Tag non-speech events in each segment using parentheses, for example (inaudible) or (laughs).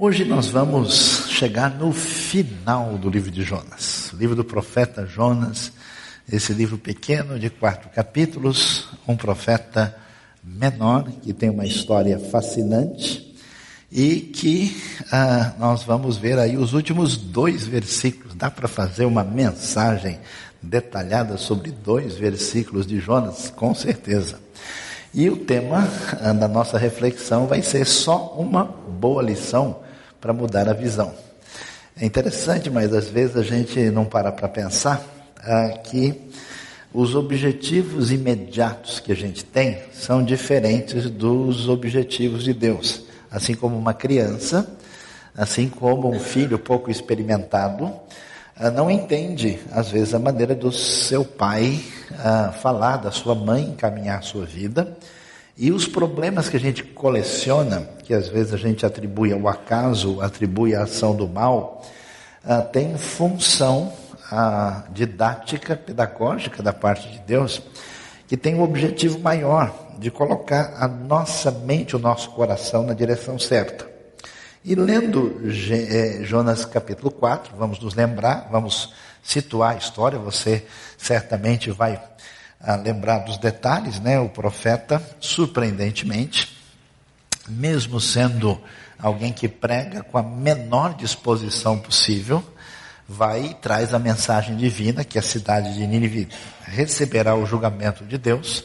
Hoje nós vamos chegar no final do livro de Jonas, livro do profeta Jonas, esse livro pequeno de quatro capítulos, um profeta menor que tem uma história fascinante e que ah, nós vamos ver aí os últimos dois versículos. Dá para fazer uma mensagem detalhada sobre dois versículos de Jonas, com certeza. E o tema ah, da nossa reflexão vai ser só uma boa lição para mudar a visão. É interessante, mas às vezes a gente não para para pensar ah, que os objetivos imediatos que a gente tem são diferentes dos objetivos de Deus. Assim como uma criança, assim como um filho pouco experimentado, ah, não entende, às vezes, a maneira do seu pai ah, falar, da sua mãe encaminhar a sua vida. E os problemas que a gente coleciona, que às vezes a gente atribui ao acaso, atribui à ação do mal, uh, tem função uh, didática, pedagógica da parte de Deus, que tem o um objetivo maior de colocar a nossa mente, o nosso coração na direção certa. E lendo eh, Jonas capítulo 4, vamos nos lembrar, vamos situar a história, você certamente vai lembrar dos detalhes, né? O profeta, surpreendentemente, mesmo sendo alguém que prega com a menor disposição possível, vai e traz a mensagem divina que a cidade de Nínive receberá o julgamento de Deus.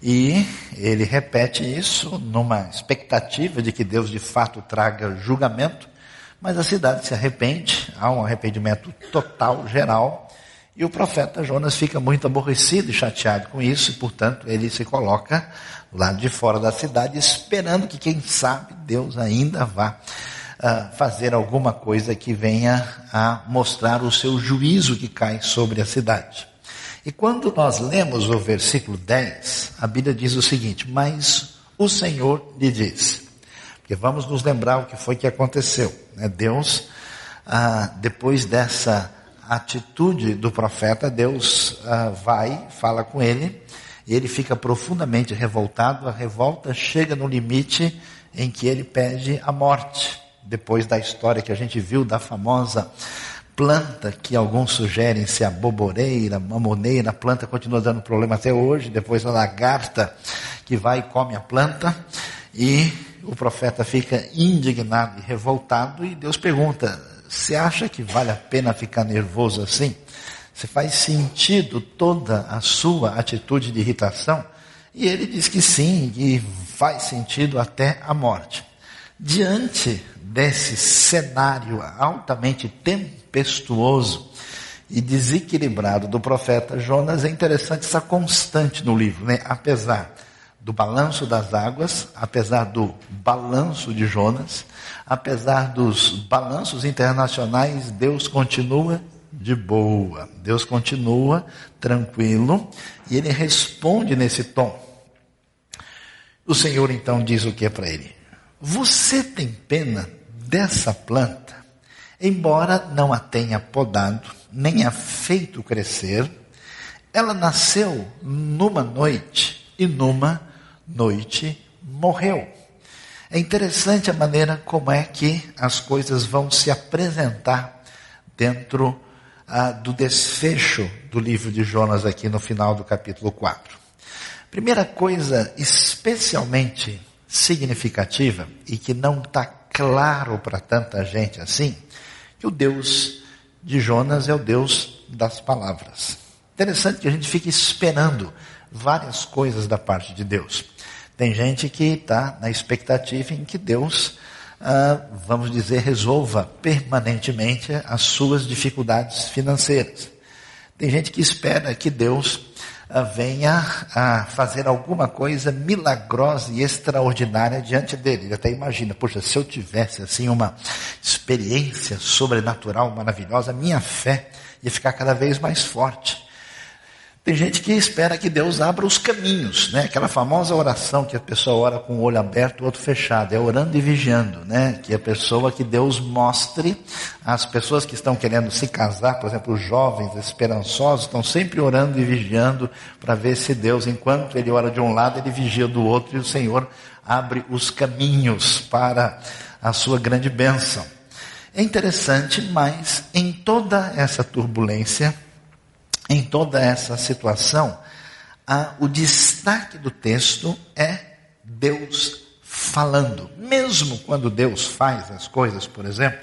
E ele repete isso numa expectativa de que Deus de fato traga julgamento, mas a cidade se arrepende, há um arrependimento total, geral, e o profeta Jonas fica muito aborrecido e chateado com isso, e portanto ele se coloca lá de fora da cidade, esperando que, quem sabe, Deus ainda vá uh, fazer alguma coisa que venha a mostrar o seu juízo que cai sobre a cidade. E quando nós lemos o versículo 10, a Bíblia diz o seguinte: Mas o Senhor lhe diz, porque vamos nos lembrar o que foi que aconteceu. Né? Deus, ah, depois dessa atitude do profeta, Deus uh, vai, fala com ele, e ele fica profundamente revoltado. A revolta chega no limite em que ele pede a morte. Depois da história que a gente viu da famosa planta que alguns sugerem ser a boboreira, mamoneira, a planta continua dando problema até hoje. Depois a lagarta que vai e come a planta. E o profeta fica indignado e revoltado. E Deus pergunta: você acha que vale a pena ficar nervoso assim? Você faz sentido toda a sua atitude de irritação? E ele diz que sim, e faz sentido até a morte. Diante desse cenário altamente tempestuoso e desequilibrado do profeta Jonas, é interessante essa constante no livro, né? Apesar do balanço das águas, apesar do balanço de Jonas, apesar dos balanços internacionais, Deus continua de boa, Deus continua tranquilo e ele responde nesse tom. O Senhor então diz o que é para ele? Você tem pena dessa planta, embora não a tenha podado, nem a feito crescer, ela nasceu numa noite e numa noite morreu. É interessante a maneira como é que as coisas vão se apresentar dentro ah, do desfecho do livro de Jonas aqui no final do capítulo 4. Primeira coisa especialmente significativa e que não está claro para tanta gente assim, que o Deus de Jonas é o Deus das palavras. Interessante que a gente fica esperando várias coisas da parte de Deus. Tem gente que está na expectativa em que Deus, ah, vamos dizer, resolva permanentemente as suas dificuldades financeiras. Tem gente que espera que Deus ah, venha a fazer alguma coisa milagrosa e extraordinária diante dele. Ele até imagina, poxa, se eu tivesse assim uma experiência sobrenatural maravilhosa, minha fé ia ficar cada vez mais forte. Tem gente que espera que Deus abra os caminhos, né? Aquela famosa oração que a pessoa ora com o olho aberto o outro fechado, é orando e vigiando, né? Que a pessoa que Deus mostre as pessoas que estão querendo se casar, por exemplo, os jovens esperançosos estão sempre orando e vigiando para ver se Deus, enquanto ele ora de um lado, ele vigia do outro e o Senhor abre os caminhos para a sua grande bênção. É interessante, mas em toda essa turbulência, em toda essa situação, o destaque do texto é Deus falando. Mesmo quando Deus faz as coisas, por exemplo,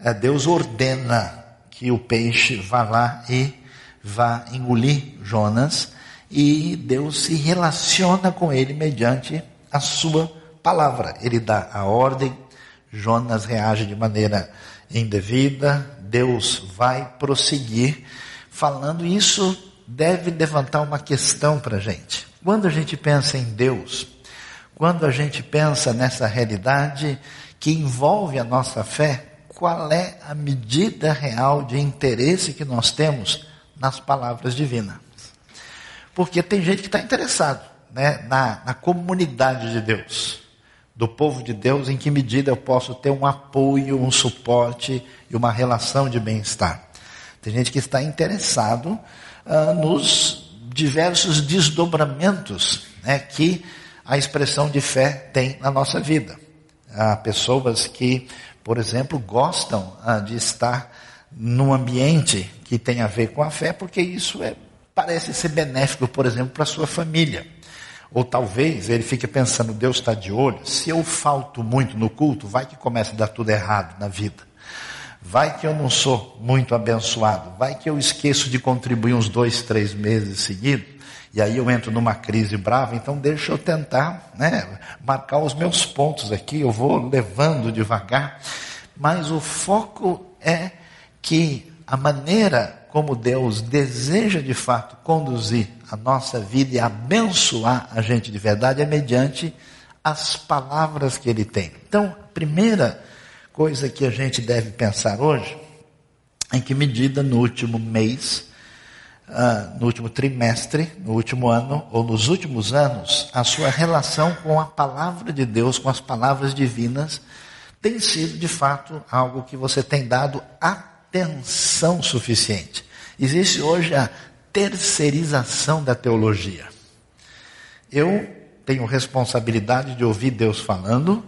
é, Deus ordena que o peixe vá lá e vá engolir Jonas, e Deus se relaciona com ele mediante a sua palavra. Ele dá a ordem, Jonas reage de maneira indevida, Deus vai prosseguir falando, isso deve levantar uma questão para a gente. Quando a gente pensa em Deus, quando a gente pensa nessa realidade que envolve a nossa fé, qual é a medida real de interesse que nós temos nas palavras divinas? Porque tem gente que está interessado né, na, na comunidade de Deus, do povo de Deus, em que medida eu posso ter um apoio, um suporte e uma relação de bem-estar. Tem gente que está interessado uh, nos diversos desdobramentos né, que a expressão de fé tem na nossa vida. Há pessoas que, por exemplo, gostam uh, de estar num ambiente que tem a ver com a fé, porque isso é, parece ser benéfico, por exemplo, para a sua família. Ou talvez ele fique pensando, Deus está de olho, se eu falto muito no culto, vai que começa a dar tudo errado na vida. Vai que eu não sou muito abençoado. Vai que eu esqueço de contribuir uns dois, três meses seguidos. E aí eu entro numa crise brava. Então deixa eu tentar, né, marcar os meus pontos aqui. Eu vou levando devagar. Mas o foco é que a maneira como Deus deseja de fato conduzir a nossa vida e abençoar a gente de verdade é mediante as palavras que Ele tem. Então, a primeira coisa que a gente deve pensar hoje, em que medida no último mês, uh, no último trimestre, no último ano ou nos últimos anos, a sua relação com a palavra de Deus, com as palavras divinas, tem sido de fato algo que você tem dado atenção suficiente. Existe hoje a terceirização da teologia. Eu tenho responsabilidade de ouvir Deus falando,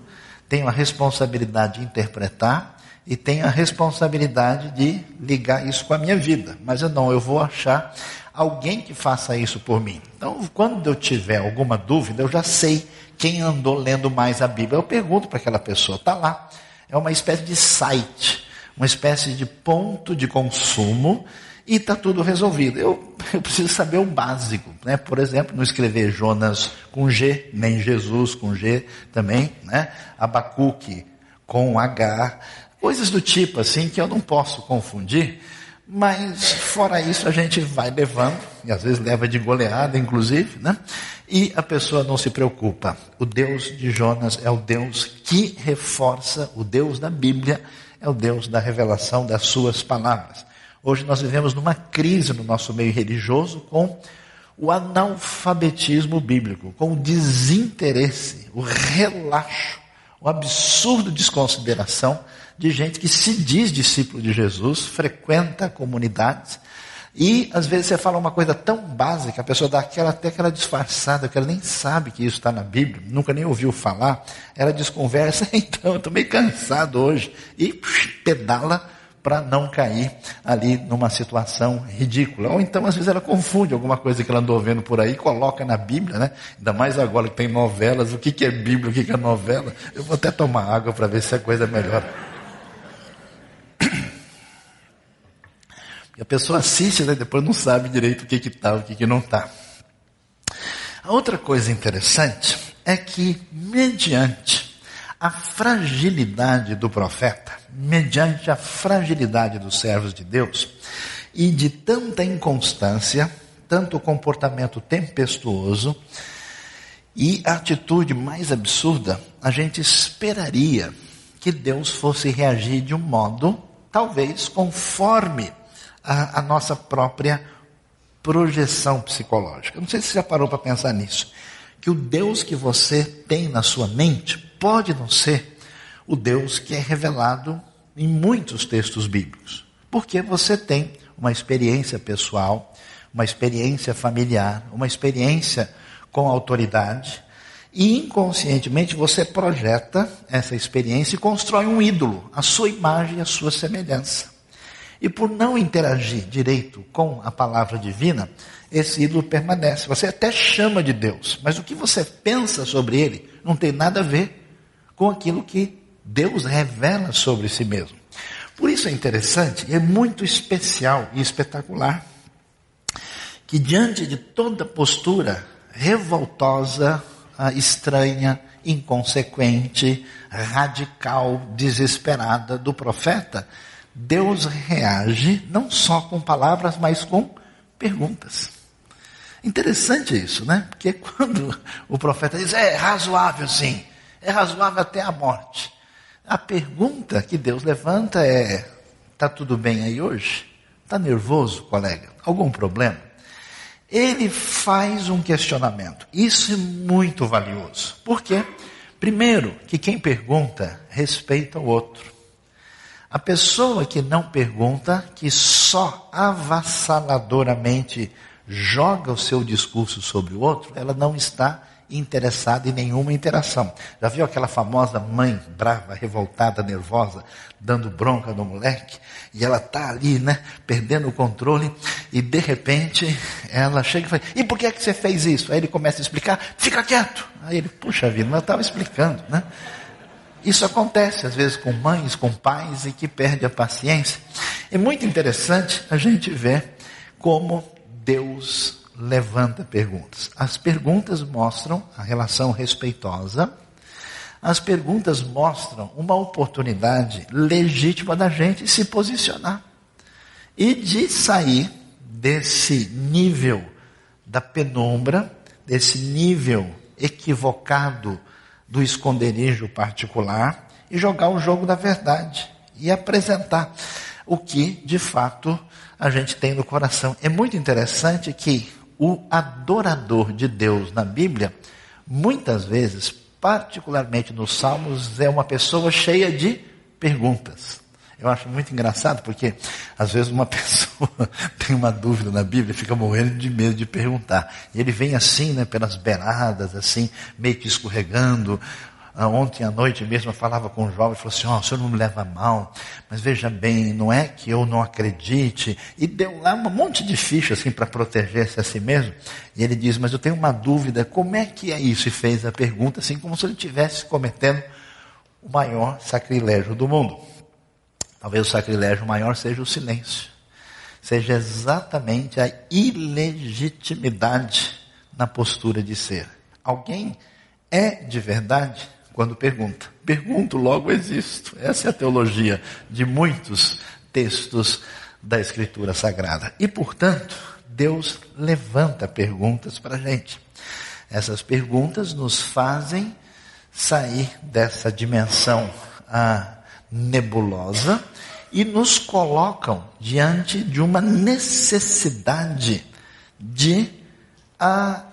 tenho a responsabilidade de interpretar e tenho a responsabilidade de ligar isso com a minha vida. Mas eu não, eu vou achar alguém que faça isso por mim. Então, quando eu tiver alguma dúvida, eu já sei quem andou lendo mais a Bíblia. Eu pergunto para aquela pessoa, está lá. É uma espécie de site, uma espécie de ponto de consumo e está tudo resolvido. Eu, (laughs) eu preciso saber o básico, né? Por exemplo, não escrever Jonas com G, nem Jesus com G também, né? Abacuque com H, coisas do tipo assim que eu não posso confundir, mas fora isso a gente vai levando, e às vezes leva de goleada inclusive, né? E a pessoa não se preocupa. O Deus de Jonas é o Deus que reforça, o Deus da Bíblia é o Deus da revelação das suas palavras. Hoje nós vivemos numa crise no nosso meio religioso com o analfabetismo bíblico, com o desinteresse, o relaxo, o absurdo desconsideração de gente que se diz discípulo de Jesus, frequenta comunidades e às vezes você fala uma coisa tão básica, a pessoa dá aquela, até aquela disfarçada, que ela nem sabe que isso está na Bíblia, nunca nem ouviu falar, ela desconversa, (laughs) então eu estou meio cansado hoje, e pedala para não cair ali numa situação ridícula. Ou então, às vezes, ela confunde alguma coisa que ela andou vendo por aí, coloca na Bíblia, né? Ainda mais agora que tem novelas, o que, que é Bíblia, o que, que é novela. Eu vou até tomar água para ver se a coisa melhora. E a pessoa assiste, né? depois não sabe direito o que está, o que, que não está. A outra coisa interessante é que, mediante a fragilidade do profeta, mediante a fragilidade dos servos de Deus e de tanta inconstância, tanto comportamento tempestuoso e a atitude mais absurda, a gente esperaria que Deus fosse reagir de um modo, talvez, conforme a, a nossa própria projeção psicológica. Não sei se você já parou para pensar nisso. Que o Deus que você tem na sua mente pode não ser o Deus que é revelado em muitos textos bíblicos. Porque você tem uma experiência pessoal, uma experiência familiar, uma experiência com autoridade, E inconscientemente você projeta essa experiência e constrói um ídolo, a sua imagem e a sua semelhança. E por não interagir direito com a palavra divina, esse ídolo permanece. Você até chama de Deus, mas o que você pensa sobre ele não tem nada a ver com aquilo que Deus revela sobre si mesmo. Por isso é interessante é muito especial e espetacular que diante de toda postura revoltosa, ah, estranha, inconsequente, radical, desesperada do profeta, Deus reage não só com palavras, mas com perguntas. Interessante isso, né? Porque (laughs) quando o profeta diz, é razoável sim, é razoável até a morte. A pergunta que Deus levanta é: está tudo bem aí hoje? Está nervoso, colega? Algum problema? Ele faz um questionamento. Isso é muito valioso. Por quê? Primeiro, que quem pergunta respeita o outro. A pessoa que não pergunta, que só avassaladoramente joga o seu discurso sobre o outro, ela não está interessada em nenhuma interação. Já viu aquela famosa mãe brava, revoltada, nervosa, dando bronca no moleque? E ela tá ali, né, perdendo o controle, e de repente ela chega e fala, e por que é que você fez isso? Aí ele começa a explicar, fica quieto. Aí ele, puxa vida, eu estava explicando, né? Isso acontece às vezes com mães, com pais e que perde a paciência. É muito interessante a gente ver como Deus levanta perguntas. As perguntas mostram a relação respeitosa. As perguntas mostram uma oportunidade legítima da gente se posicionar e de sair desse nível da penumbra, desse nível equivocado do esconderijo particular e jogar o jogo da verdade e apresentar o que de fato a gente tem no coração. É muito interessante que o adorador de Deus na Bíblia, muitas vezes, particularmente nos Salmos, é uma pessoa cheia de perguntas. Eu acho muito engraçado porque às vezes uma (laughs) pessoa tem uma dúvida na Bíblia e fica morrendo de medo de perguntar. E ele vem assim, né, pelas beiradas, assim, meio que escorregando, ontem à noite mesmo eu falava com um jovem, falou assim, ó, oh, o senhor não me leva mal, mas veja bem, não é que eu não acredite, e deu lá um monte de ficha assim para proteger-se a si mesmo, e ele diz, mas eu tenho uma dúvida, como é que é isso? E fez a pergunta assim, como se ele estivesse cometendo o maior sacrilégio do mundo. Talvez o sacrilégio maior seja o silêncio, seja exatamente a ilegitimidade na postura de ser. Alguém é de verdade quando pergunta. Pergunto, logo existo. Essa é a teologia de muitos textos da Escritura Sagrada. E, portanto, Deus levanta perguntas para a gente. Essas perguntas nos fazem sair dessa dimensão ah, nebulosa e nos colocam diante de uma necessidade de ah,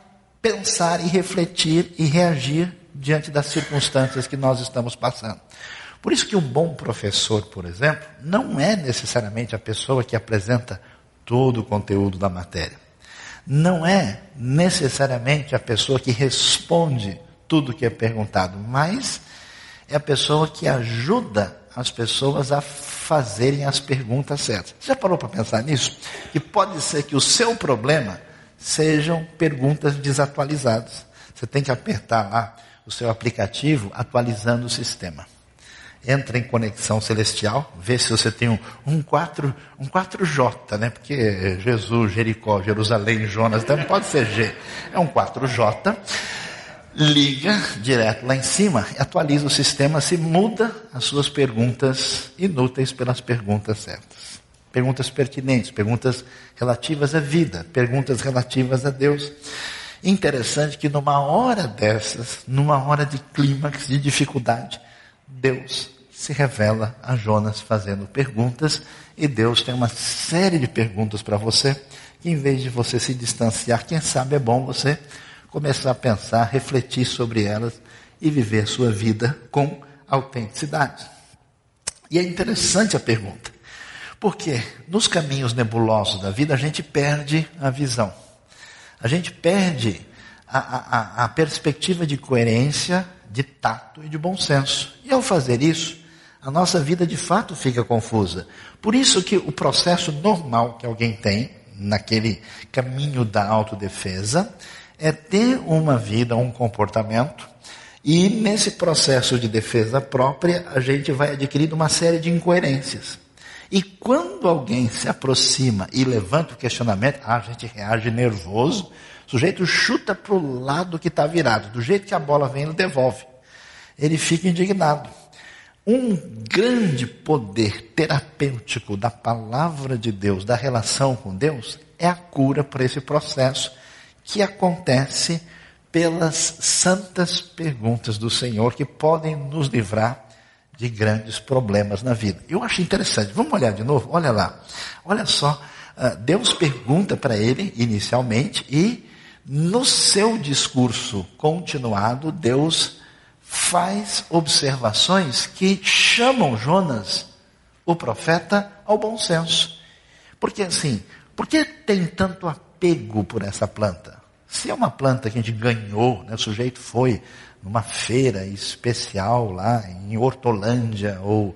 pensar e refletir e reagir diante das circunstâncias que nós estamos passando. Por isso que um bom professor, por exemplo, não é necessariamente a pessoa que apresenta todo o conteúdo da matéria. Não é necessariamente a pessoa que responde tudo que é perguntado, mas é a pessoa que ajuda as pessoas a fazerem as perguntas certas. Você já parou para pensar nisso? Que pode ser que o seu problema sejam perguntas desatualizadas. Você tem que apertar lá o seu aplicativo atualizando o sistema. Entra em conexão celestial, vê se você tem um, um, 4, um 4J, né? Porque Jesus, Jericó, Jerusalém, Jonas, então pode ser G. É um 4J. Liga direto lá em cima, atualiza o sistema, se muda as suas perguntas inúteis pelas perguntas certas. Perguntas pertinentes, perguntas relativas à vida, perguntas relativas a Deus. Interessante que numa hora dessas, numa hora de clímax, de dificuldade, Deus se revela a Jonas fazendo perguntas e Deus tem uma série de perguntas para você. Que em vez de você se distanciar, quem sabe é bom você começar a pensar, refletir sobre elas e viver a sua vida com autenticidade. E é interessante a pergunta, porque nos caminhos nebulosos da vida a gente perde a visão. A gente perde a, a, a perspectiva de coerência, de tato e de bom senso. E ao fazer isso, a nossa vida de fato fica confusa. Por isso que o processo normal que alguém tem naquele caminho da autodefesa é ter uma vida, um comportamento, e nesse processo de defesa própria, a gente vai adquirindo uma série de incoerências. E quando alguém se aproxima e levanta o questionamento, a gente reage nervoso, o sujeito chuta para o lado que está virado. Do jeito que a bola vem, ele devolve. Ele fica indignado. Um grande poder terapêutico da palavra de Deus, da relação com Deus, é a cura para esse processo que acontece pelas santas perguntas do Senhor que podem nos livrar de grandes problemas na vida. Eu acho interessante. Vamos olhar de novo? Olha lá. Olha só. Ah, Deus pergunta para ele inicialmente e no seu discurso continuado, Deus faz observações que chamam Jonas, o profeta, ao bom senso. Porque assim, por que tem tanto apego por essa planta? Se é uma planta que a gente ganhou, né, o sujeito foi numa feira especial lá em Hortolândia ou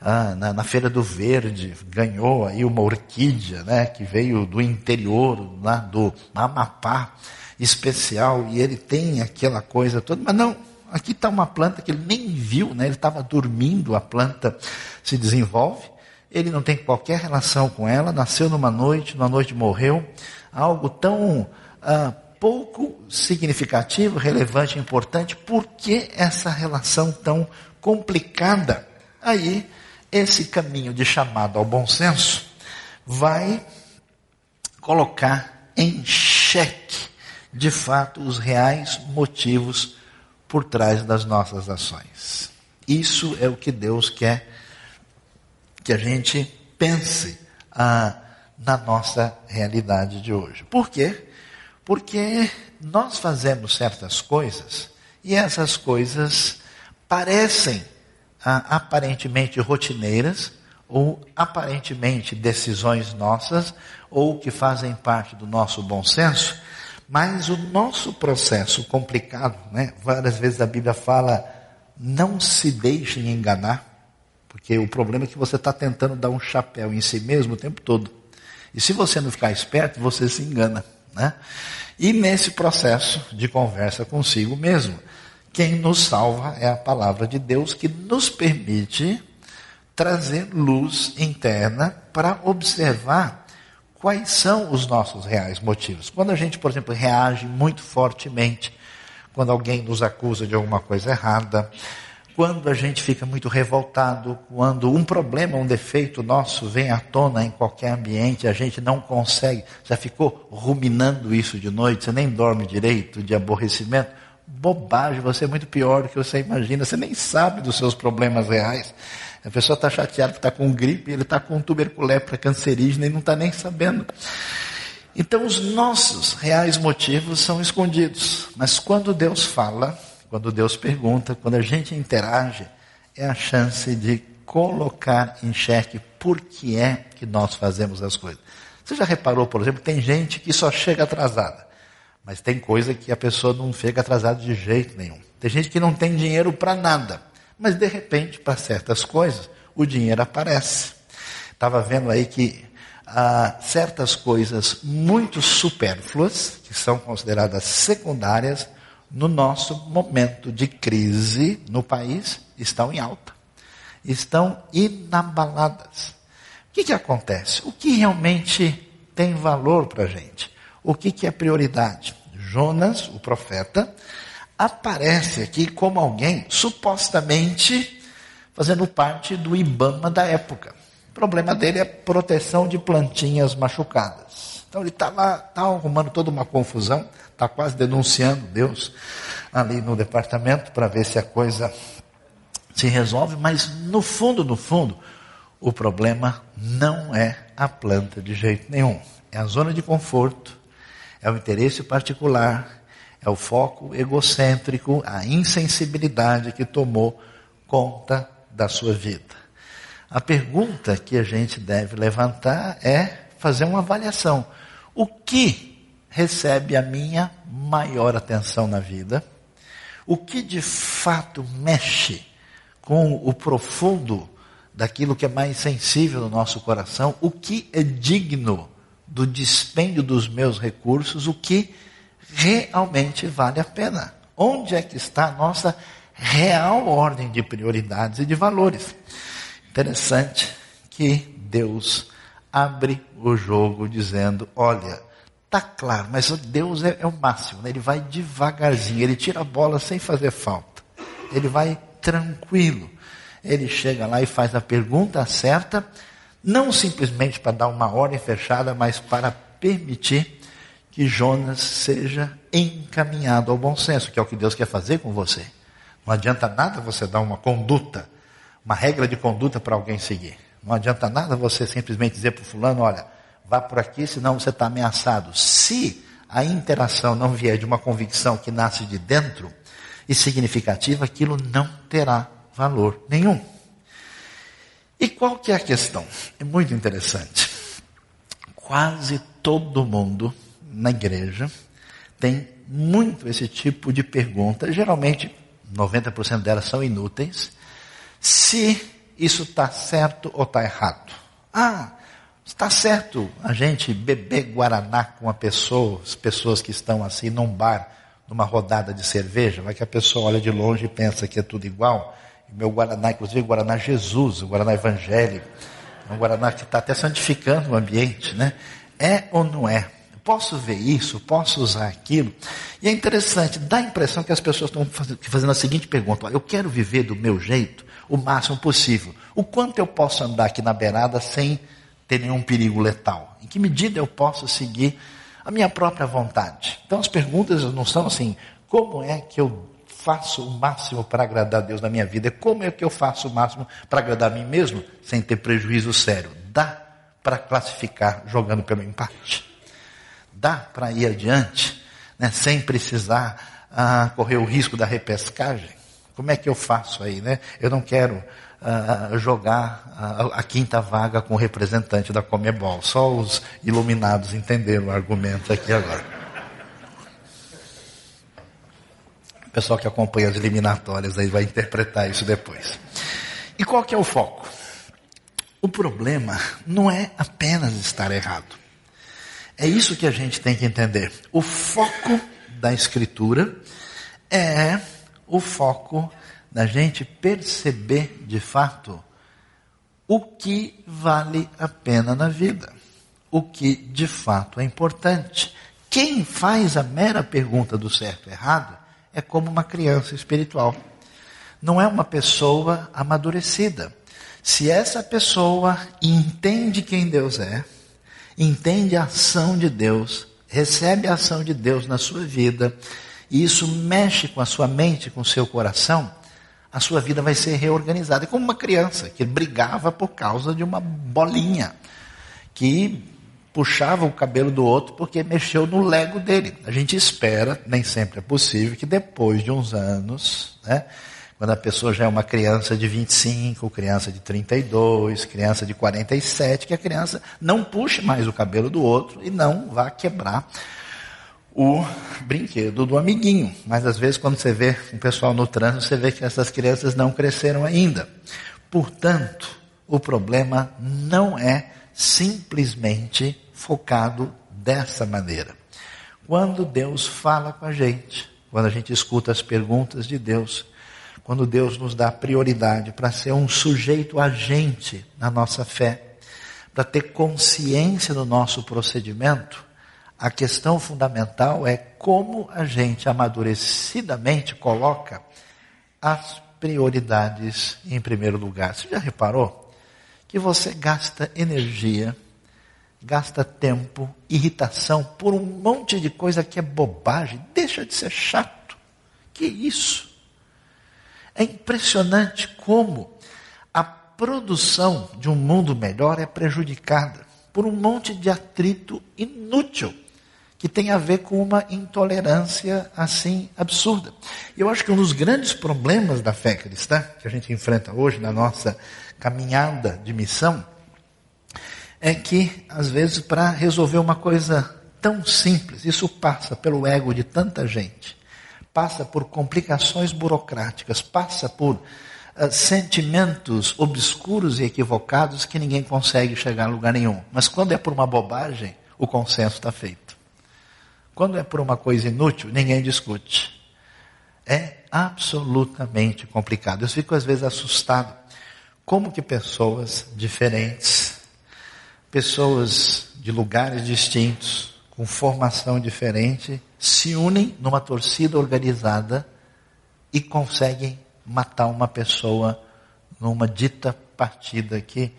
ah, na, na, Feira do Verde, ganhou aí uma orquídea, né, que veio do interior, lá do Amapá, especial, e ele tem aquela coisa toda, mas não, aqui está uma planta que ele nem viu, né, ele estava dormindo, a planta se desenvolve, ele não tem qualquer relação com ela, nasceu numa noite, numa noite morreu, algo tão ah, pouco significativo, relevante, importante, por que essa relação tão complicada? Aí, esse caminho de chamado ao bom senso vai colocar em xeque, de fato, os reais motivos por trás das nossas ações. Isso é o que Deus quer que a gente pense ah, na nossa realidade de hoje. Por quê? Porque nós fazemos certas coisas e essas coisas parecem ah, aparentemente rotineiras ou aparentemente decisões nossas ou que fazem parte do nosso bom senso, mas o nosso processo complicado, né? Várias vezes a Bíblia fala, não se deixem enganar, porque o problema é que você está tentando dar um chapéu em si mesmo o tempo todo. E se você não ficar esperto, você se engana. Né? E nesse processo de conversa consigo mesmo, quem nos salva é a palavra de Deus que nos permite trazer luz interna para observar quais são os nossos reais motivos. Quando a gente, por exemplo, reage muito fortemente, quando alguém nos acusa de alguma coisa errada, quando a gente fica muito revoltado, quando um problema, um defeito nosso vem à tona em qualquer ambiente, a gente não consegue, já ficou ruminando isso de noite, você nem dorme direito, de aborrecimento, bobagem, você é muito pior do que você imagina, você nem sabe dos seus problemas reais. A pessoa está chateada que está com gripe, ele está com tuberculose cancerígena e não está nem sabendo. Então os nossos reais motivos são escondidos. Mas quando Deus fala, quando Deus pergunta, quando a gente interage, é a chance de colocar em xeque por que é que nós fazemos as coisas. Você já reparou, por exemplo, tem gente que só chega atrasada, mas tem coisa que a pessoa não chega atrasada de jeito nenhum. Tem gente que não tem dinheiro para nada, mas de repente, para certas coisas, o dinheiro aparece. Estava vendo aí que ah, certas coisas muito supérfluas, que são consideradas secundárias, no nosso momento de crise no país, estão em alta. Estão inabaladas. O que, que acontece? O que realmente tem valor para a gente? O que, que é prioridade? Jonas, o profeta, aparece aqui como alguém supostamente fazendo parte do Ibama da época. O problema dele é proteção de plantinhas machucadas. Então ele está lá, está arrumando toda uma confusão está quase denunciando Deus ali no departamento para ver se a coisa se resolve, mas no fundo, no fundo, o problema não é a planta de jeito nenhum. É a zona de conforto, é o interesse particular, é o foco egocêntrico, a insensibilidade que tomou conta da sua vida. A pergunta que a gente deve levantar é fazer uma avaliação. O que recebe a minha maior atenção na vida, o que de fato mexe com o profundo daquilo que é mais sensível no nosso coração, o que é digno do dispêndio dos meus recursos, o que realmente vale a pena. Onde é que está a nossa real ordem de prioridades e de valores? Interessante que Deus abre o jogo dizendo: olha, tá claro, mas Deus é, é o máximo, né? ele vai devagarzinho, ele tira a bola sem fazer falta, ele vai tranquilo ele chega lá e faz a pergunta certa, não simplesmente para dar uma ordem fechada, mas para permitir que Jonas seja encaminhado ao bom senso, que é o que Deus quer fazer com você. Não adianta nada você dar uma conduta, uma regra de conduta para alguém seguir. Não adianta nada você simplesmente dizer para o fulano, olha, vá por aqui, senão você está ameaçado. Se a interação não vier de uma convicção que nasce de dentro e significativa, aquilo não terá valor nenhum. E qual que é a questão? É muito interessante. Quase todo mundo na igreja tem muito esse tipo de pergunta. Geralmente, 90% delas são inúteis. Se isso está certo ou está errado. Ah, está certo a gente beber guaraná com a pessoa, as pessoas que estão assim num bar, numa rodada de cerveja, vai que a pessoa olha de longe e pensa que é tudo igual meu Guaraná, inclusive Guaraná Jesus, o Guaraná evangélico, é um Guaraná que está até santificando o ambiente, né? É ou não é? Posso ver isso? Posso usar aquilo? E é interessante, dá a impressão que as pessoas estão fazendo a seguinte pergunta: eu quero viver do meu jeito o máximo possível. O quanto eu posso andar aqui na beirada sem ter nenhum perigo letal? Em que medida eu posso seguir a minha própria vontade? Então as perguntas não são assim: como é que eu faço o máximo para agradar a Deus na minha vida? Como é que eu faço o máximo para agradar a mim mesmo sem ter prejuízo sério? Dá para classificar jogando pelo empate? Dá para ir adiante né, sem precisar ah, correr o risco da repescagem? Como é que eu faço aí? Né? Eu não quero jogar a, a quinta vaga com o representante da Comebol. Só os iluminados entenderam o argumento aqui agora. pessoal que acompanha as eliminatórias aí vai interpretar isso depois. E qual que é o foco? O problema não é apenas estar errado. É isso que a gente tem que entender. O foco da escritura é o foco da gente perceber de fato o que vale a pena na vida, o que de fato é importante. Quem faz a mera pergunta do certo e errado é como uma criança espiritual. Não é uma pessoa amadurecida. Se essa pessoa entende quem Deus é, entende a ação de Deus, recebe a ação de Deus na sua vida, e isso mexe com a sua mente, com o seu coração, a sua vida vai ser reorganizada. É como uma criança que brigava por causa de uma bolinha, que puxava o cabelo do outro porque mexeu no lego dele. A gente espera, nem sempre é possível, que depois de uns anos, né, quando a pessoa já é uma criança de 25, criança de 32, criança de 47, que a criança não puxe mais o cabelo do outro e não vá quebrar o brinquedo do amiguinho. Mas às vezes quando você vê o pessoal no trânsito, você vê que essas crianças não cresceram ainda. Portanto, o problema não é simplesmente focado dessa maneira. Quando Deus fala com a gente, quando a gente escuta as perguntas de Deus, quando Deus nos dá prioridade para ser um sujeito agente na nossa fé, para ter consciência do nosso procedimento, a questão fundamental é como a gente amadurecidamente coloca as prioridades em primeiro lugar. Você já reparou que você gasta energia gasta tempo, irritação por um monte de coisa que é bobagem. Deixa de ser chato. Que isso? É impressionante como a produção de um mundo melhor é prejudicada por um monte de atrito inútil que tem a ver com uma intolerância assim absurda. Eu acho que um dos grandes problemas da fé cristã que a gente enfrenta hoje na nossa caminhada de missão é que, às vezes, para resolver uma coisa tão simples, isso passa pelo ego de tanta gente, passa por complicações burocráticas, passa por uh, sentimentos obscuros e equivocados que ninguém consegue chegar a lugar nenhum. Mas quando é por uma bobagem, o consenso está feito. Quando é por uma coisa inútil, ninguém discute. É absolutamente complicado. Eu fico às vezes assustado como que pessoas diferentes, pessoas de lugares distintos, com formação diferente, se unem numa torcida organizada e conseguem matar uma pessoa numa dita partida que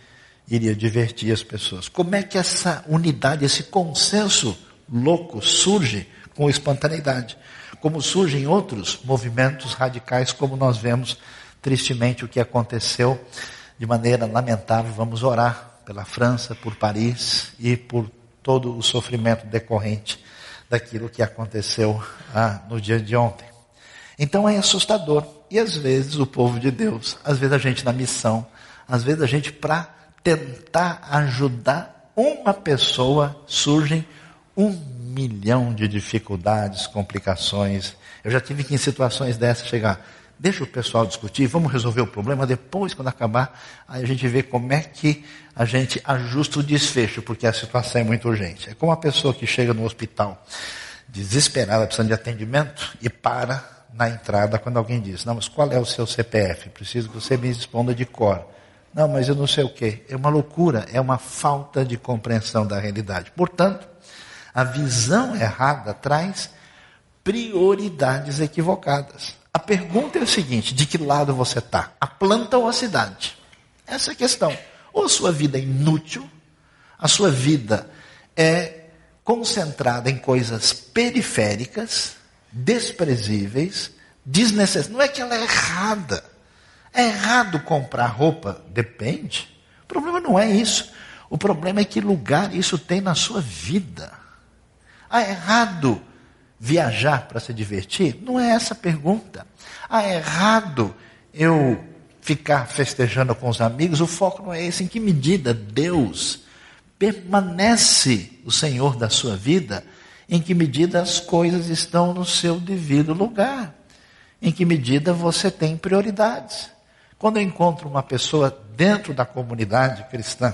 iria divertir as pessoas. Como é que essa unidade, esse consenso louco surge com espontaneidade? Como surgem outros movimentos radicais, como nós vemos tristemente o que aconteceu de maneira lamentável. Vamos orar pela França, por Paris e por todo o sofrimento decorrente daquilo que aconteceu ah, no dia de ontem. Então é assustador. E às vezes o povo de Deus, às vezes a gente na missão, às vezes a gente para tentar ajudar uma pessoa, surgem um milhão de dificuldades, complicações. Eu já tive que em situações dessas chegar, deixa o pessoal discutir, vamos resolver o problema, depois, quando acabar, aí a gente vê como é que a gente ajusta o desfecho, porque a situação é muito urgente. É como uma pessoa que chega no hospital desesperada, precisando de atendimento, e para na entrada quando alguém diz, não, mas qual é o seu CPF? Preciso que você me responda de cor. Não, mas eu não sei o quê. É uma loucura, é uma falta de compreensão da realidade. Portanto, a visão errada traz prioridades equivocadas. A pergunta é a seguinte: de que lado você está? A planta ou a cidade? Essa é a questão. Ou a sua vida é inútil, a sua vida é concentrada em coisas periféricas, desprezíveis, desnecessárias. Não é que ela é errada. É errado comprar roupa? Depende. O problema não é isso. O problema é que lugar isso tem na sua vida. Ah, é errado viajar para se divertir? Não é essa a pergunta. Ah, é errado eu ficar festejando com os amigos? O foco não é esse. Em que medida Deus permanece o Senhor da sua vida? Em que medida as coisas estão no seu devido lugar? Em que medida você tem prioridades? Quando eu encontro uma pessoa dentro da comunidade cristã,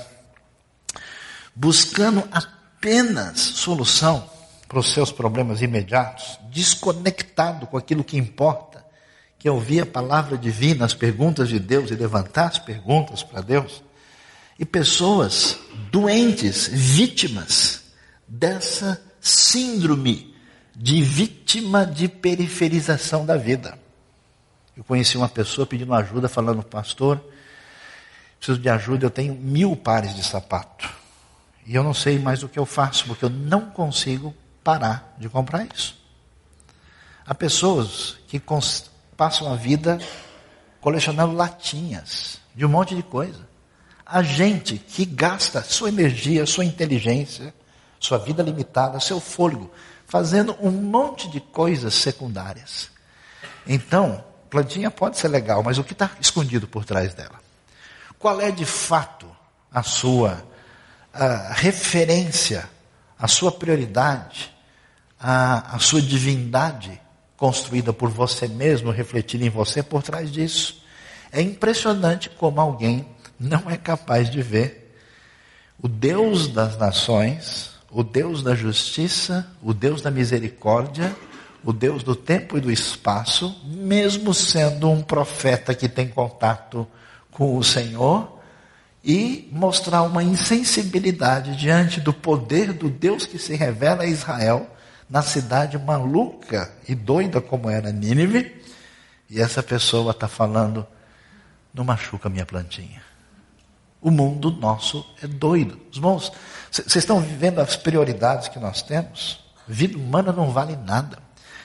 buscando apenas solução para os seus problemas imediatos, desconectado com aquilo que importa, que é ouvir a palavra divina, as perguntas de Deus e levantar as perguntas para Deus, e pessoas doentes, vítimas dessa síndrome de vítima de periferização da vida. Eu conheci uma pessoa pedindo ajuda, falando, pastor, preciso de ajuda, eu tenho mil pares de sapato. E eu não sei mais o que eu faço, porque eu não consigo parar de comprar isso. Há pessoas que passam a vida colecionando latinhas de um monte de coisa. Há gente que gasta sua energia, sua inteligência, sua vida limitada, seu fôlego, fazendo um monte de coisas secundárias. Então, plantinha pode ser legal, mas o que está escondido por trás dela? Qual é de fato a sua a referência, a sua prioridade? A, a sua divindade construída por você mesmo, refletida em você por trás disso. É impressionante como alguém não é capaz de ver o Deus das nações, o Deus da justiça, o Deus da misericórdia, o Deus do tempo e do espaço, mesmo sendo um profeta que tem contato com o Senhor, e mostrar uma insensibilidade diante do poder do Deus que se revela a Israel na cidade maluca e doida como era Nínive, e essa pessoa está falando, não machuca minha plantinha. O mundo nosso é doido. Os irmãos, vocês estão vivendo as prioridades que nós temos? Vida humana não vale nada.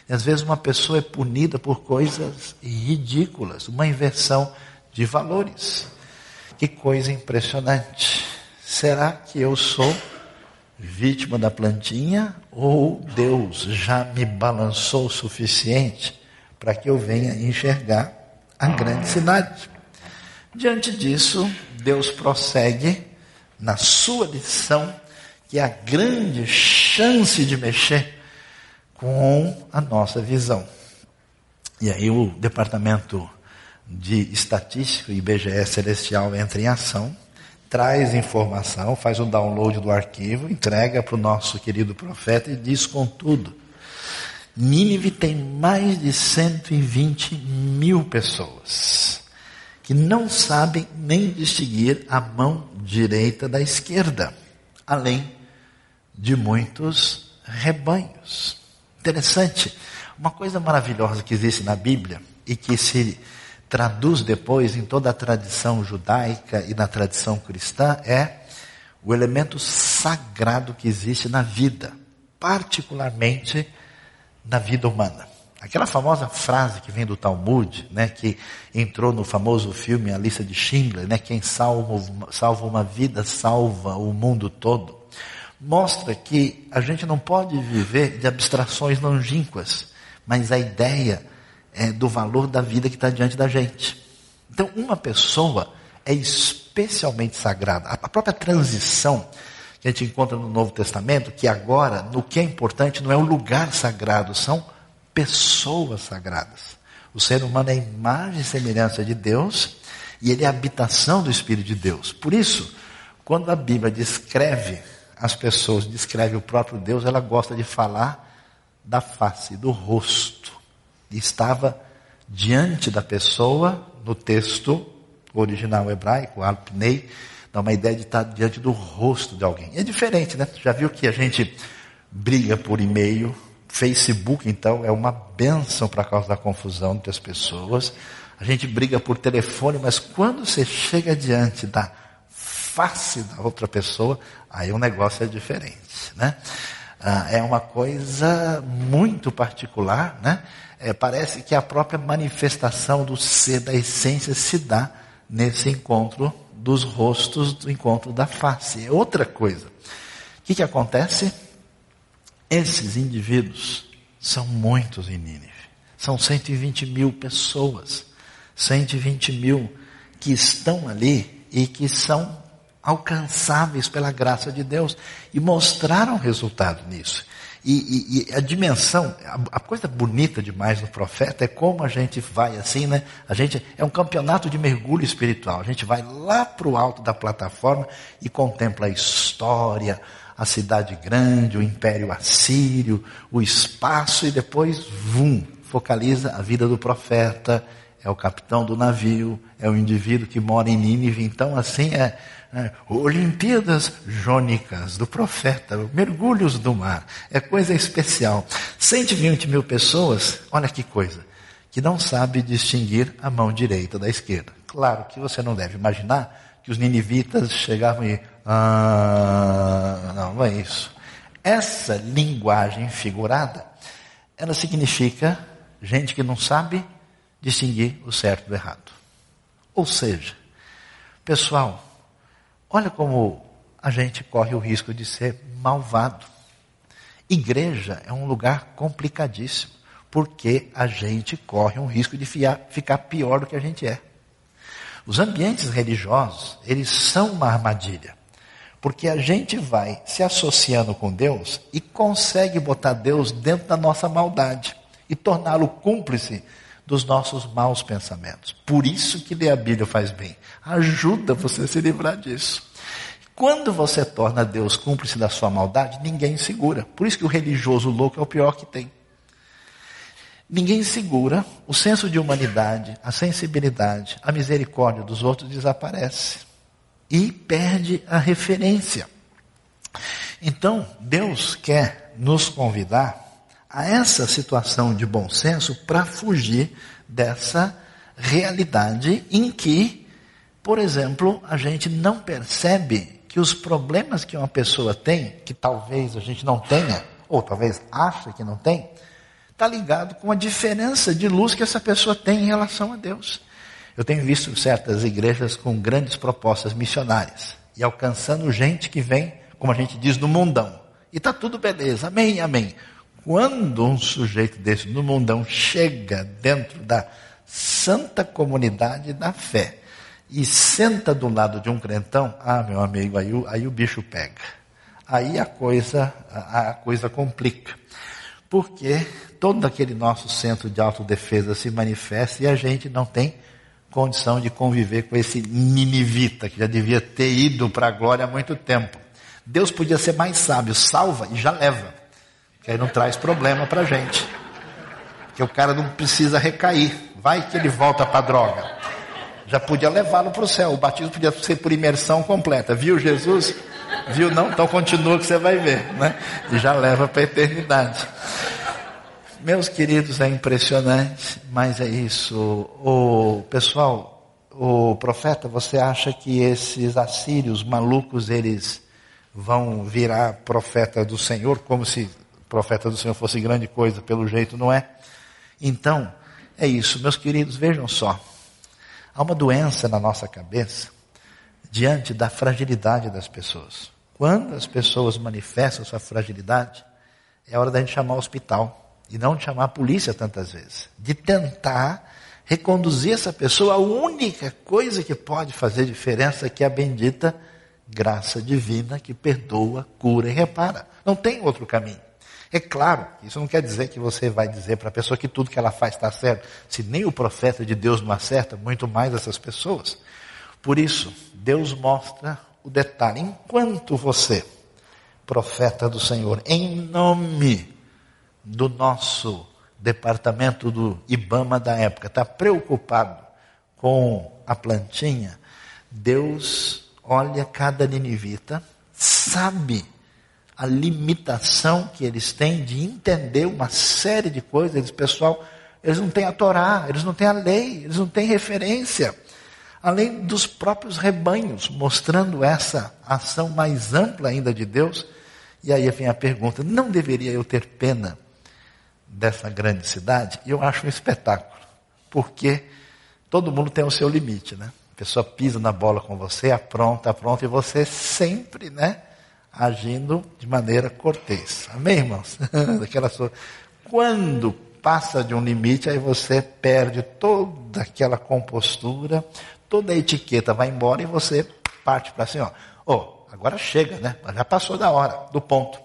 E às vezes uma pessoa é punida por coisas ridículas, uma inversão de valores. Que coisa impressionante. Será que eu sou vítima da plantinha ou Deus já me balançou o suficiente para que eu venha enxergar a grande cidade? Diante disso, Deus prossegue na sua lição, que é a grande chance de mexer com a nossa visão. E aí o departamento de estatística IBGE Celestial entra em ação, traz informação, faz o download do arquivo, entrega para o nosso querido profeta e diz com tudo. Nínive tem mais de 120 mil pessoas que não sabem nem distinguir a mão direita da esquerda, além de muitos rebanhos. Interessante. Uma coisa maravilhosa que existe na Bíblia e que se traduz depois em toda a tradição judaica e na tradição cristã é o elemento sagrado que existe na vida, particularmente na vida humana. Aquela famosa frase que vem do Talmud, né, que entrou no famoso filme A Lista de Schindler, né, quem salva, salva uma vida salva o mundo todo, mostra que a gente não pode viver de abstrações longínquas, mas a ideia é do valor da vida que está diante da gente. Então, uma pessoa é especialmente sagrada. A própria transição que a gente encontra no Novo Testamento, que agora, no que é importante, não é o lugar sagrado, são pessoas sagradas. O ser humano é imagem e semelhança de Deus e ele é a habitação do Espírito de Deus. Por isso, quando a Bíblia descreve as pessoas, descreve o próprio Deus, ela gosta de falar da face, do rosto. Estava diante da pessoa, no texto original hebraico, alpnei, dá uma ideia de estar diante do rosto de alguém. É diferente, né? Já viu que a gente briga por e-mail, Facebook, então, é uma benção para causar confusão entre as pessoas. A gente briga por telefone, mas quando você chega diante da face da outra pessoa, aí o negócio é diferente, né? Ah, é uma coisa muito particular, né? É, parece que a própria manifestação do ser, da essência, se dá nesse encontro dos rostos, do encontro da face. É outra coisa. O que, que acontece? Esses indivíduos são muitos em Nínive. São 120 mil pessoas. 120 mil que estão ali e que são alcançáveis pela graça de Deus e mostraram resultado nisso. E, e, a dimensão, a, a, coisa bonita demais no profeta é como a gente vai assim, né? A gente é um campeonato de mergulho espiritual. A gente vai lá para o alto da plataforma e contempla a história, a cidade grande, o império assírio, o espaço e depois, vum, focaliza a vida do profeta, é o capitão do navio, é o indivíduo que mora em Nínive. Então, assim, é, é Olimpíadas jônicas do profeta, mergulhos do mar. É coisa especial. 120 mil pessoas, olha que coisa, que não sabe distinguir a mão direita da esquerda. Claro que você não deve imaginar que os ninivitas chegavam e ah, não, não é isso. Essa linguagem figurada, ela significa gente que não sabe distinguir o certo do errado. Ou seja, pessoal, olha como a gente corre o risco de ser malvado. Igreja é um lugar complicadíssimo, porque a gente corre um risco de ficar pior do que a gente é. Os ambientes religiosos, eles são uma armadilha. Porque a gente vai se associando com Deus e consegue botar Deus dentro da nossa maldade e torná-lo cúmplice dos nossos maus pensamentos. Por isso que ler a Bíblia faz bem. Ajuda você a se livrar disso. Quando você torna Deus cúmplice da sua maldade, ninguém segura. Por isso que o religioso louco é o pior que tem. Ninguém segura, o senso de humanidade, a sensibilidade, a misericórdia dos outros desaparece e perde a referência. Então, Deus quer nos convidar a essa situação de bom senso para fugir dessa realidade em que, por exemplo, a gente não percebe que os problemas que uma pessoa tem, que talvez a gente não tenha, ou talvez acha que não tem, está ligado com a diferença de luz que essa pessoa tem em relação a Deus. Eu tenho visto certas igrejas com grandes propostas missionárias e alcançando gente que vem, como a gente diz, no mundão. E está tudo beleza, amém, amém. Quando um sujeito desse no mundão chega dentro da santa comunidade da fé e senta do lado de um crentão, ah, meu amigo, aí o, aí o bicho pega. aí a coisa, a, a coisa complica. Porque todo aquele nosso centro de autodefesa se manifesta e a gente não tem condição de conviver com esse ninivita que já devia ter ido para a glória há muito tempo. Deus podia ser mais sábio, salva e já leva. Que aí não traz problema para gente. Que o cara não precisa recair. Vai que ele volta para droga. Já podia levá-lo para o céu. O batismo podia ser por imersão completa. Viu Jesus? Viu não? Então continua que você vai ver. Né? E já leva para a eternidade. Meus queridos, é impressionante, mas é isso. O pessoal, o profeta, você acha que esses assírios malucos, eles vão virar profeta do Senhor, como se profeta do Senhor fosse grande coisa, pelo jeito não é. Então, é isso, meus queridos, vejam só. Há uma doença na nossa cabeça diante da fragilidade das pessoas. Quando as pessoas manifestam sua fragilidade, é hora da gente chamar o hospital e não de chamar a polícia tantas vezes, de tentar reconduzir essa pessoa à única coisa que pode fazer diferença, que é a bendita graça divina que perdoa, cura e repara. Não tem outro caminho. É claro, isso não quer dizer que você vai dizer para a pessoa que tudo que ela faz está certo. Se nem o profeta de Deus não acerta, muito mais essas pessoas. Por isso, Deus mostra o detalhe. Enquanto você, profeta do Senhor, em nome do nosso departamento do Ibama da época, está preocupado com a plantinha, Deus olha cada ninivita, sabe a limitação que eles têm de entender uma série de coisas. Eles, pessoal, eles não têm a Torá, eles não têm a lei, eles não têm referência. Além dos próprios rebanhos, mostrando essa ação mais ampla ainda de Deus. E aí vem a pergunta: não deveria eu ter pena dessa grande cidade? E eu acho um espetáculo, porque todo mundo tem o seu limite, né? pessoa pisa na bola com você, apronta, apronta, e você sempre, né, agindo de maneira cortês. Amém, irmãos? (laughs) Daquela sua... Quando passa de um limite, aí você perde toda aquela compostura, toda a etiqueta vai embora e você parte para assim, ó, oh, agora chega, né? Já passou da hora, do ponto.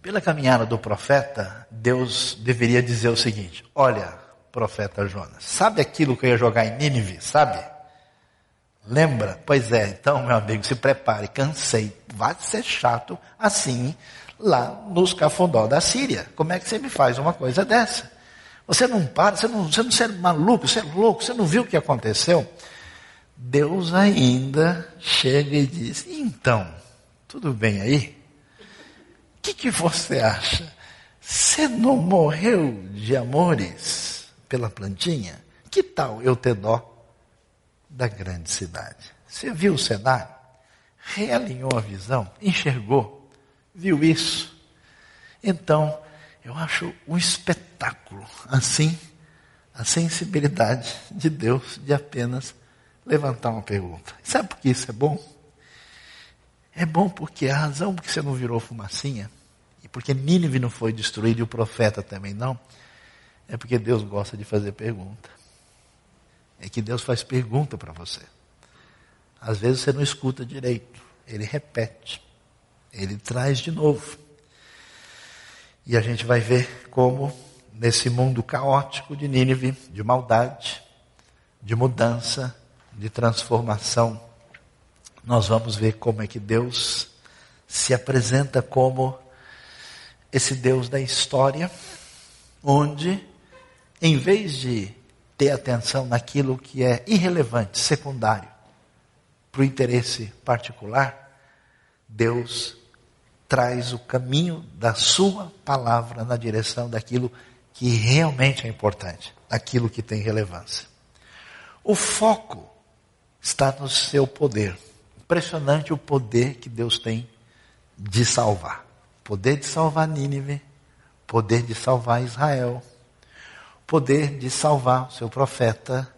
Pela caminhada do profeta, Deus deveria dizer o seguinte: olha, profeta Jonas. Sabe aquilo que eu ia jogar em Nínive? Sabe? Lembra? Pois é, então, meu amigo, se prepare, cansei. Vai ser chato assim lá nos cafundó da Síria. Como é que você me faz uma coisa dessa? Você não para, você não, você não é maluco, você é louco, você não viu o que aconteceu? Deus ainda chega e diz: então, tudo bem aí? O que, que você acha? Você não morreu de amores? pela plantinha, que tal eu ter dó da grande cidade? Você viu o cenário? Realinhou a visão? Enxergou? Viu isso? Então, eu acho um espetáculo, assim, a sensibilidade de Deus de apenas levantar uma pergunta. Sabe por que isso é bom? É bom porque a razão por que você não virou fumacinha, e porque Nínive não foi destruído e o profeta também não, é porque Deus gosta de fazer pergunta. É que Deus faz pergunta para você. Às vezes você não escuta direito. Ele repete. Ele traz de novo. E a gente vai ver como, nesse mundo caótico de Nínive, de maldade, de mudança, de transformação, nós vamos ver como é que Deus se apresenta como esse Deus da história, onde em vez de ter atenção naquilo que é irrelevante, secundário, para o interesse particular, Deus traz o caminho da sua palavra na direção daquilo que realmente é importante, daquilo que tem relevância. O foco está no seu poder. Impressionante o poder que Deus tem de salvar. Poder de salvar Nínive, poder de salvar Israel, poder de salvar o seu profeta,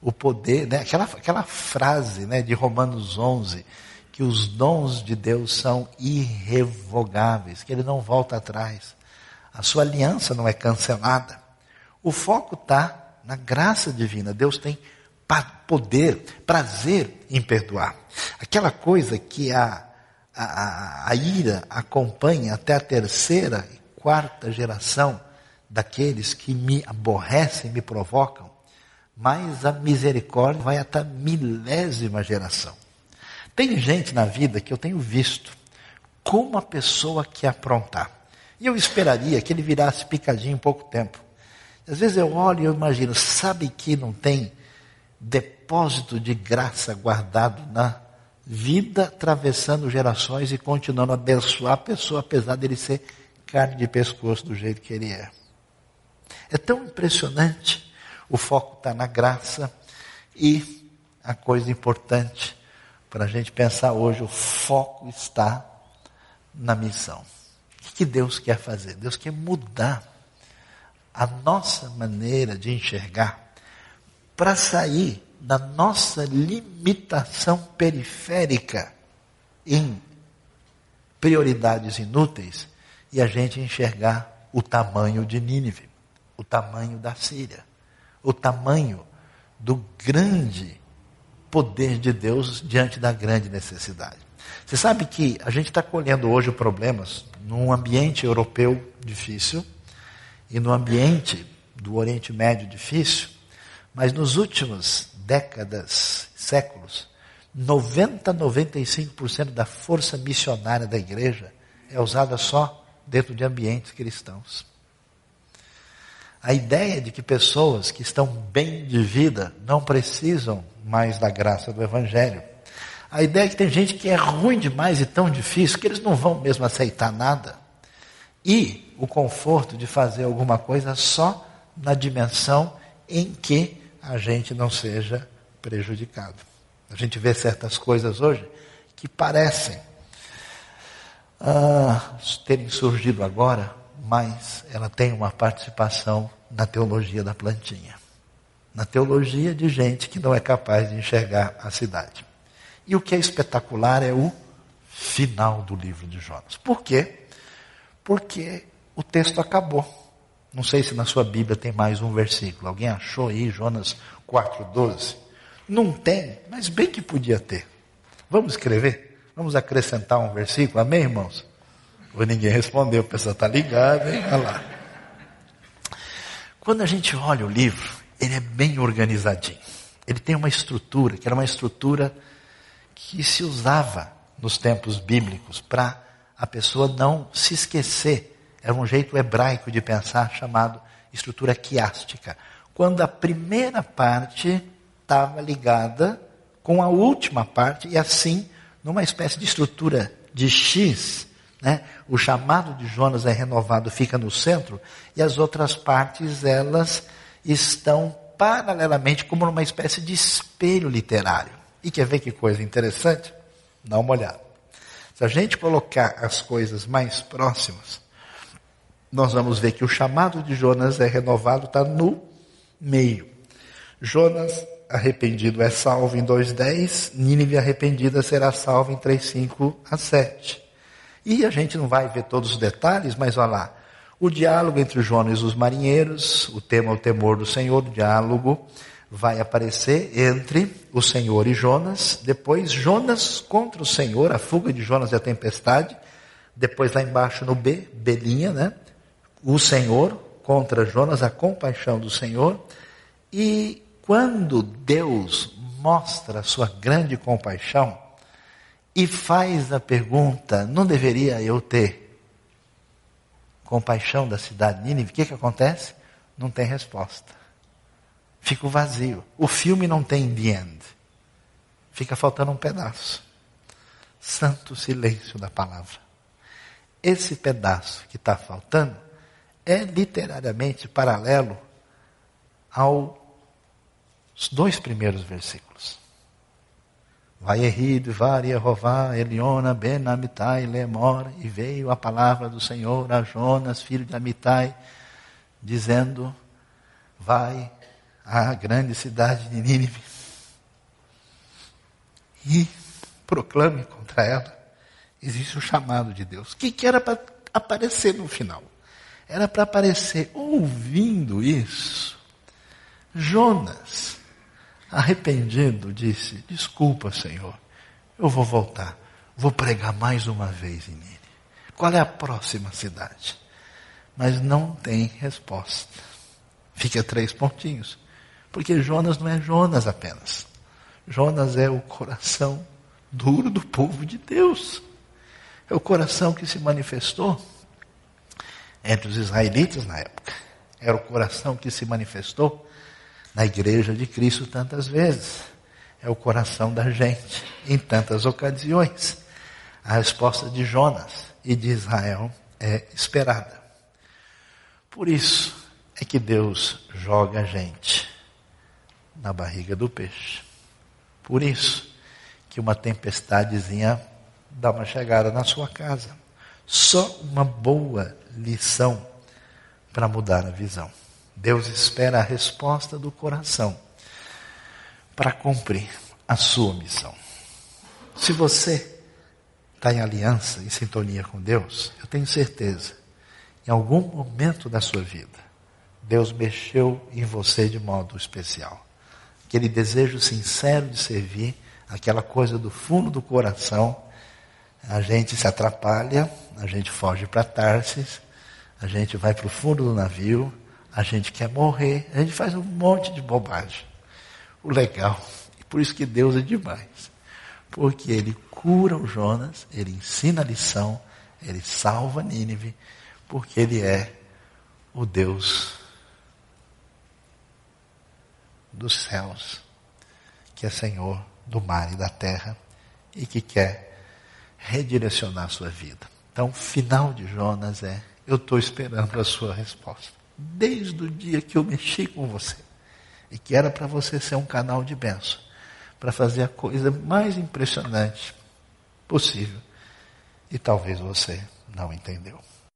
o poder, né? aquela, aquela frase né, de Romanos 11, que os dons de Deus são irrevogáveis, que ele não volta atrás. A sua aliança não é cancelada. O foco está na graça divina. Deus tem poder, prazer em perdoar. Aquela coisa que a, a, a, ira acompanha até a terceira e quarta geração daqueles que me aborrecem, me provocam, mais a misericórdia vai até a milésima geração. Tem gente na vida que eu tenho visto como a pessoa que aprontar. E eu esperaria que ele virasse picadinho em pouco tempo. Às vezes eu olho e eu imagino, sabe que não tem depósito de graça guardado na vida, atravessando gerações e continuando a abençoar a pessoa, apesar dele ser carne de pescoço do jeito que ele é. É tão impressionante. O foco está na graça e a coisa importante para a gente pensar hoje, o foco está na missão. O que Deus quer fazer? Deus quer mudar a nossa maneira de enxergar para sair da nossa limitação periférica em prioridades inúteis e a gente enxergar o tamanho de Nínive, o tamanho da Síria, o tamanho do grande poder de Deus diante da grande necessidade. Você sabe que a gente está colhendo hoje problemas num ambiente europeu difícil e no ambiente do Oriente Médio difícil, mas nos últimos décadas, séculos, 90, 95% da força missionária da igreja é usada só dentro de ambientes cristãos. A ideia de que pessoas que estão bem de vida não precisam mais da graça do Evangelho. A ideia é que tem gente que é ruim demais e tão difícil que eles não vão mesmo aceitar nada. E o conforto de fazer alguma coisa só na dimensão em que a gente não seja prejudicado. A gente vê certas coisas hoje que parecem ah, terem surgido agora, mas ela tem uma participação na teologia da plantinha. Na teologia de gente que não é capaz de enxergar a cidade. E o que é espetacular é o final do livro de Jonas. Por quê? Porque o texto acabou. Não sei se na sua Bíblia tem mais um versículo. Alguém achou aí Jonas 4,12? Não tem, mas bem que podia ter. Vamos escrever? Vamos acrescentar um versículo? Amém, irmãos? Ou ninguém respondeu, o pessoal está ligado, hein? Olha lá. Quando a gente olha o livro, ele é bem organizadinho. Ele tem uma estrutura, que era uma estrutura que se usava nos tempos bíblicos para a pessoa não se esquecer. Era um jeito hebraico de pensar chamado estrutura quiástica. Quando a primeira parte estava ligada com a última parte e assim, numa espécie de estrutura de X, né? O chamado de Jonas é renovado, fica no centro, e as outras partes elas estão paralelamente como numa espécie de espelho literário. E quer ver que coisa interessante? Dá uma olhada. Se a gente colocar as coisas mais próximas, nós vamos ver que o chamado de Jonas é renovado, está no meio. Jonas arrependido é salvo em 2,10, Nínive arrependida será salva em 3,5 a 7. E a gente não vai ver todos os detalhes, mas olha lá. O diálogo entre Jonas e os marinheiros, o tema o temor do Senhor, o diálogo vai aparecer entre o Senhor e Jonas, depois Jonas contra o Senhor, a fuga de Jonas e a tempestade, depois lá embaixo no B, Belinha, né? O Senhor contra Jonas, a compaixão do Senhor, e quando Deus mostra a sua grande compaixão e faz a pergunta: não deveria eu ter compaixão da cidade de Nínive? O que, que acontece? Não tem resposta. Fica o vazio. O filme não tem the end. Fica faltando um pedaço. Santo silêncio da palavra. Esse pedaço que está faltando é literariamente paralelo aos dois primeiros versículos. Vaierid, Varia, Rová, Eliona, Ben Amitai, Lemor, e veio a palavra do Senhor a Jonas, filho de Amitai, dizendo: Vai à grande cidade de Nínive e proclame contra ela. Existe o chamado de Deus. O que, que era para aparecer no final? Era para aparecer ouvindo isso. Jonas, arrependido, disse: Desculpa, Senhor, eu vou voltar. Vou pregar mais uma vez em Nínive. Qual é a próxima cidade? Mas não tem resposta. Fica três pontinhos. Porque Jonas não é Jonas apenas. Jonas é o coração duro do povo de Deus. É o coração que se manifestou entre os israelitas na época. Era o coração que se manifestou na igreja de Cristo tantas vezes. É o coração da gente em tantas ocasiões. A resposta de Jonas e de Israel é esperada. Por isso é que Deus joga a gente na barriga do peixe. Por isso que uma tempestadezinha dá uma chegada na sua casa. Só uma boa lição para mudar a visão. Deus espera a resposta do coração para cumprir a sua missão. Se você está em aliança, em sintonia com Deus, eu tenho certeza, em algum momento da sua vida, Deus mexeu em você de modo especial. Aquele desejo sincero de servir, aquela coisa do fundo do coração, a gente se atrapalha, a gente foge para Tarsis, a gente vai para o fundo do navio, a gente quer morrer, a gente faz um monte de bobagem. O legal, e por isso que Deus é demais, porque Ele cura o Jonas, Ele ensina a lição, Ele salva Nínive, porque Ele é o Deus dos céus, que é Senhor do mar e da terra e que quer redirecionar a sua vida. Então, o final de Jonas é: eu estou esperando a sua resposta. Desde o dia que eu mexi com você e que era para você ser um canal de bênção, para fazer a coisa mais impressionante possível. E talvez você não entendeu.